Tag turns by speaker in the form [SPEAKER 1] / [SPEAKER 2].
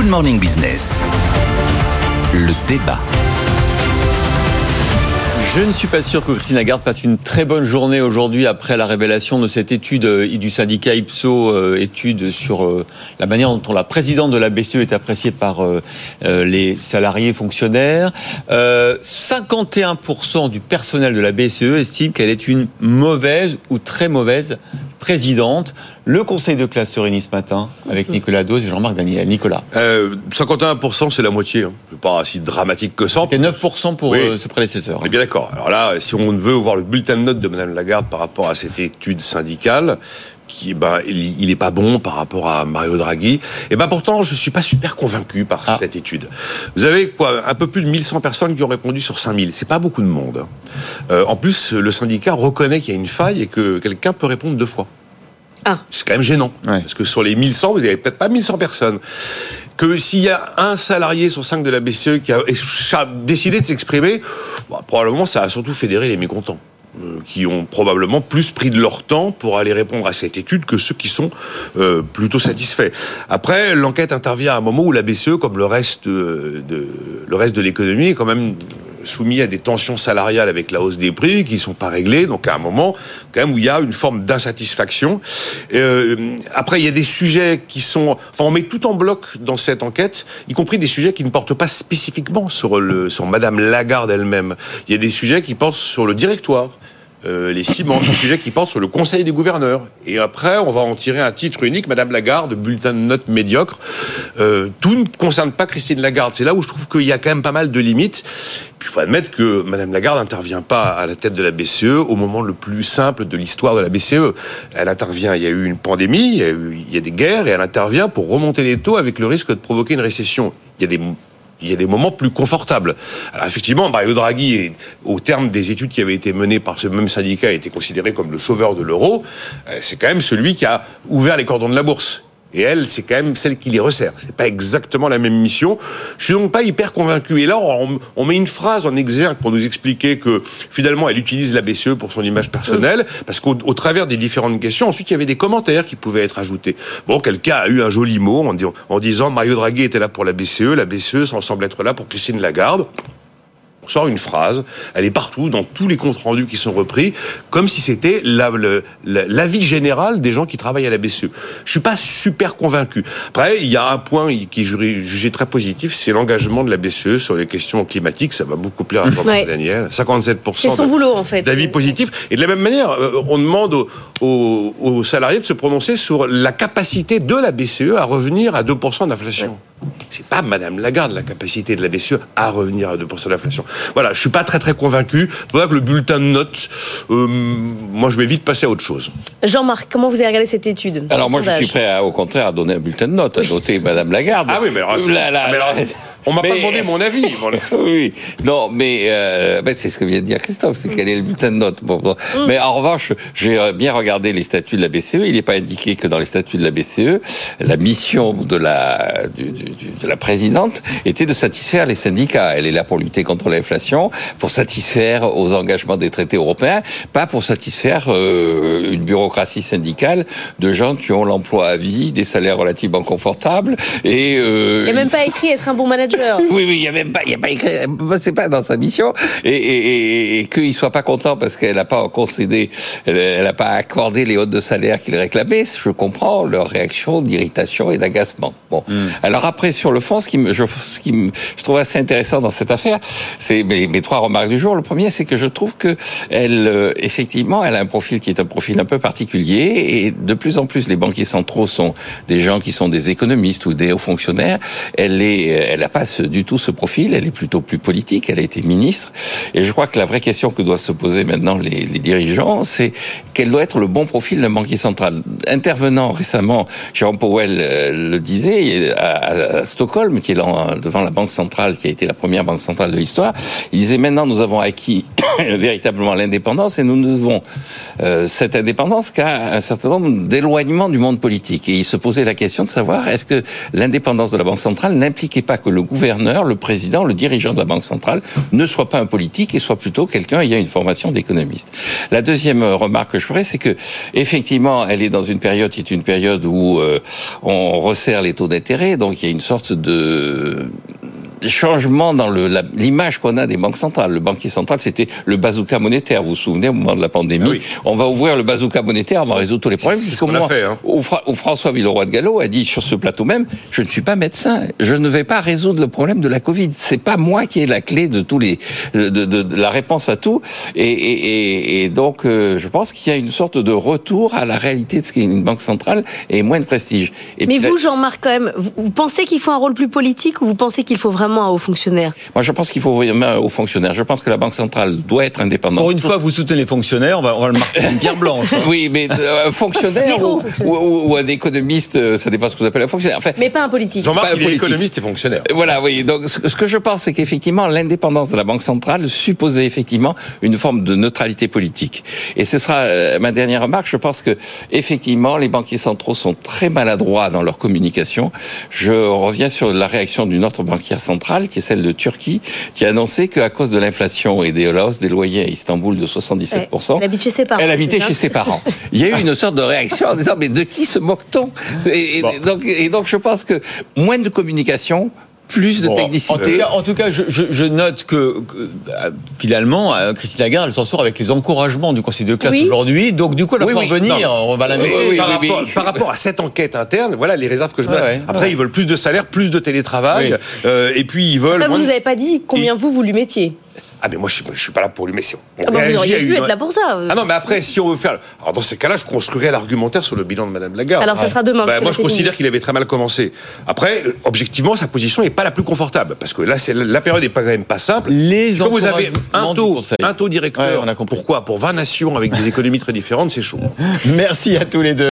[SPEAKER 1] Good Morning Business. Le débat.
[SPEAKER 2] Je ne suis pas sûr que Christine Lagarde passe une très bonne journée aujourd'hui après la révélation de cette étude euh, du syndicat Ipso, euh, étude sur euh, la manière dont la présidente de la BCE est appréciée par les salariés fonctionnaires. 51% du personnel de la BCE estime qu'elle est une mauvaise ou très mauvaise présidente. Le conseil de classe se réunit ce matin avec mhm. Nicolas Dose et Jean-Marc Daniel. Nicolas.
[SPEAKER 3] 51%, c'est la moitié. Hein. Pas si dramatique que ça.
[SPEAKER 2] C'était 9% pour ce prédécesseur.
[SPEAKER 3] On est bien d'accord. Alors là, si on veut voir le bulletin de notes de Mme Lagarde par rapport à cette étude syndicale, qui ben il est pas bon par rapport à Mario Draghi. Et ben pourtant, je suis pas super convaincu par ah. cette étude. Vous avez quoi un peu plus de 1100 personnes qui ont répondu sur 5000. C'est pas beaucoup de monde. Euh, en plus, le syndicat reconnaît qu'il y a une faille et que quelqu'un peut répondre deux fois. Ah. C'est quand même gênant. Parce que sur les 1100, vous n'avez peut-être pas 1100 personnes que s'il y a un salarié sur cinq de la BCE qui a décidé de s'exprimer, bah, probablement ça a surtout fédéré les mécontents euh, qui ont probablement plus pris de leur temps pour aller répondre à cette étude que ceux qui sont euh, plutôt satisfaits. Après, l'enquête intervient à un moment où la BCE, comme le reste de, le reste de l'économie, est quand même soumis à des tensions salariales avec la hausse des prix qui ne sont pas réglées. Donc à un moment, quand même, où il y a une forme d'insatisfaction. Euh, après, il y a des sujets qui sont... Enfin, on met tout en bloc dans cette enquête, y compris des sujets qui ne portent pas spécifiquement sur, le, sur Madame Lagarde elle-même. Il y a des sujets qui portent sur le directoire. Euh, les ciments, un sujet qui porte sur le Conseil des gouverneurs. Et après, on va en tirer un titre unique, Madame Lagarde, bulletin de notes médiocre. Euh, tout ne concerne pas Christine Lagarde. C'est là où je trouve qu'il y a quand même pas mal de limites. Puis il faut admettre que Madame Lagarde n'intervient pas à la tête de la BCE au moment le plus simple de l'histoire de la BCE. Elle intervient, il y a eu une pandémie, il y a, eu, il y a des guerres, et elle intervient pour remonter les taux avec le risque de provoquer une récession. Il y a des il y a des moments plus confortables. Alors effectivement, Mario Draghi, au terme des études qui avaient été menées par ce même syndicat, a été considéré comme le sauveur de l'euro. Euh, c'est quand même celui qui a ouvert les cordons de la bourse. Et elle, c'est quand même celle qui les resserre. C'est pas exactement la même mission. Je suis donc pas hyper convaincu. Et là, on, met une phrase en exergue pour nous expliquer que finalement, elle utilise la BCE pour son image personnelle, parce qu'au travers des différentes questions, ensuite, il y avait des commentaires qui pouvaient être ajoutés. Bon, quelqu'un a eu un joli mot en, en disant Mario Draghi était là pour la BCE, la BCE semble être là pour Christine Lagarde sort une phrase, elle est partout, dans tous les comptes rendus qui sont repris, comme si c'était l'avis général des gens qui travaillent à la BCE. Je suis pas super convaincu. Après, il y a un point qui est jugé très positif, c'est l'engagement de la BCE sur les questions climatiques. Ça va beaucoup plaire à Daniel. 57%
[SPEAKER 4] c'est son boulot, en fait.
[SPEAKER 3] d'avis positifs. Et de la même manière, euh, on demande aux, aux, salariés de se prononcer sur la capacité de la BCE à revenir à 2% d'inflation. C'est pas Madame Lagarde la capacité de la BCE à revenir à 2% d'inflation. Voilà, je suis pas très très convaincu. Voilà que le bulletin de notes, euh, moi je vais vite passer à autre chose.
[SPEAKER 4] Jean-Marc, comment vous avez regardé cette étude
[SPEAKER 5] Alors moi je suis prêt au contraire à donner un bulletin de notes, à noter Madame Lagarde.
[SPEAKER 3] Ah oui, mais alors, on m'a pas demandé mon avis.
[SPEAKER 5] oui, non, mais euh, ben, c'est ce que vient de dire Christophe, c'est quel est le bulletin de notes. Bon, bon. Mm. Mais en revanche, j'ai bien regardé les statuts de la BCE. Il n'est pas indiqué que dans les statuts de la BCE, la mission de la du, du, de la présidente était de satisfaire les syndicats. Elle est là pour lutter contre l'inflation, pour satisfaire aux engagements des traités européens, pas pour satisfaire euh, une bureaucratie syndicale de gens qui ont l'emploi à vie, des salaires relativement confortables et.
[SPEAKER 4] Euh, il n'y a même pas écrit être un bon manager
[SPEAKER 5] oui, oui, il y a même pas, il y a pas écrit, c'est pas dans sa mission, et, et, et, qu'il soit pas content parce qu'elle n'a pas concédé, elle n'a pas accordé les hautes de salaire qu'il réclamait. Je comprends leur réaction d'irritation et d'agacement. Bon, hmm. alors après sur le fond, ce qui me, je, ce qui me, je trouve assez intéressant dans cette affaire, c'est mes, mes, trois remarques du jour. Le premier, c'est que je trouve que elle, euh, effectivement, elle a un profil qui est un profil un peu particulier, et de plus en plus, les banquiers centraux sont des gens qui sont des économistes ou des hauts fonctionnaires. Elle est, elle a pas du tout ce profil, elle est plutôt plus politique, elle a été ministre. Et je crois que la vraie question que doivent se poser maintenant les, dirigeants, c'est quel doit être le bon profil d'un banquier central. Intervenant récemment, Jean Powell euh, le disait, à, Stockholm, qui est devant la Banque centrale, qui a été la première banque centrale de l'histoire, il disait maintenant nous avons acquis véritablement l'indépendance et nous ne devons euh, cette indépendance qu'à un certain nombre d'éloignements du monde politique. Et il se posait la question de savoir est-ce que l'indépendance de la Banque centrale n'impliquait pas que le gouverneur, le président, le dirigeant de la Banque centrale ne soit pas un politique et soit plutôt quelqu'un ayant une formation d'économiste? La deuxième remarque que je ferai, c'est que effectivement, elle est dans une période qui est une période où euh, on resserre les taux d'intérêt, donc il y a une sorte de changement dans l'image qu'on a des banques centrales. Le banquier central, c'était le bazooka monétaire. Vous vous souvenez, au moment de la pandémie, ah on va ouvrir le bazooka monétaire, on va résoudre tous les problèmes.
[SPEAKER 3] C'est ce qu'on a fait. Hein.
[SPEAKER 5] Où, François Villeroy de Gallo a dit sur ce plateau même, je ne suis pas médecin, je ne vais pas résoudre le problème de la Covid. C'est pas moi qui ai la clé de tous les, de, de, de la réponse à tout. Et, et, et donc, euh, je pense qu'il y a une sorte de retour à la réalité de ce qu'est une banque centrale et moins de prestige.
[SPEAKER 4] Et Mais vous, Jean-Marc, quand même, vous, vous pensez qu'il faut un rôle plus politique ou vous pensez qu'il faut vraiment
[SPEAKER 5] Moi, je pense qu'il faut vraiment un haut fonctionnaire. Je pense que la Banque centrale doit être indépendante.
[SPEAKER 2] Pour une fois, vous soutenez les fonctionnaires, on va, on va le marquer en pierre blanche.
[SPEAKER 5] oui, mais euh, un fonctionnaire ou, ou, un économiste, euh, ça dépend ce que vous appelez un fonctionnaire.
[SPEAKER 4] Enfin, mais pas un politique.
[SPEAKER 3] Jean-Marc, il est économiste et fonctionnaire.
[SPEAKER 5] Voilà, oui. Donc, ce que je pense, c'est qu'effectivement, l'indépendance de la Banque centrale supposait effectivement une forme de neutralité politique. Et ce sera euh, ma dernière remarque. Je pense que effectivement, les banquiers centraux sont très maladroits dans leur communication. Je reviens sur la réaction d'une autre banquière centrale, qui est celle de Turquie, qui a annoncé qu'à cause de l'inflation et des hausses des loyers à Istanbul de 77%,
[SPEAKER 4] elle habitait chez ses parents.
[SPEAKER 5] Elle habitait chez ses parents. Il y a eu une sorte de réaction en disant mais de qui se moque-t-on? Et, donc, et donc je pense que moins de communication, plus de technicité.
[SPEAKER 2] En tout cas, je, note que, euh, finalement, euh, Christine Lagarde, elle s'en sort avec les encouragements du Conseil de classe aujourd'hui. Donc, du coup, elle va venir. On va la mettre.
[SPEAKER 3] Par rapport, à cette enquête interne, voilà les réserves que je mets. Après, ils veulent plus de salaire, plus de télétravail. Euh, et puis, ils veulent.
[SPEAKER 4] vous nous avez pas dit combien vous, vous lui mettiez.
[SPEAKER 3] Ah mais moi je suis, je suis pas là pour lui mais si
[SPEAKER 4] ah bah, vous auriez pu être là pour ça.
[SPEAKER 3] Ah non mais après si on veut faire alors dans ces cas-là je construirais l'argumentaire sur le bilan de Madame Lagarde.
[SPEAKER 4] Alors ça sera demain.
[SPEAKER 3] Bah, moi je considère qu'il avait très mal commencé. Après objectivement sa position n'est pas la plus confortable parce que là c'est la période n'est pas quand même pas simple.
[SPEAKER 2] Les
[SPEAKER 3] Quand vous avez un taux un taux directeur. on a pourquoi? Pour 20 nations avec des économies très différentes c'est chaud.
[SPEAKER 2] Merci à tous les deux.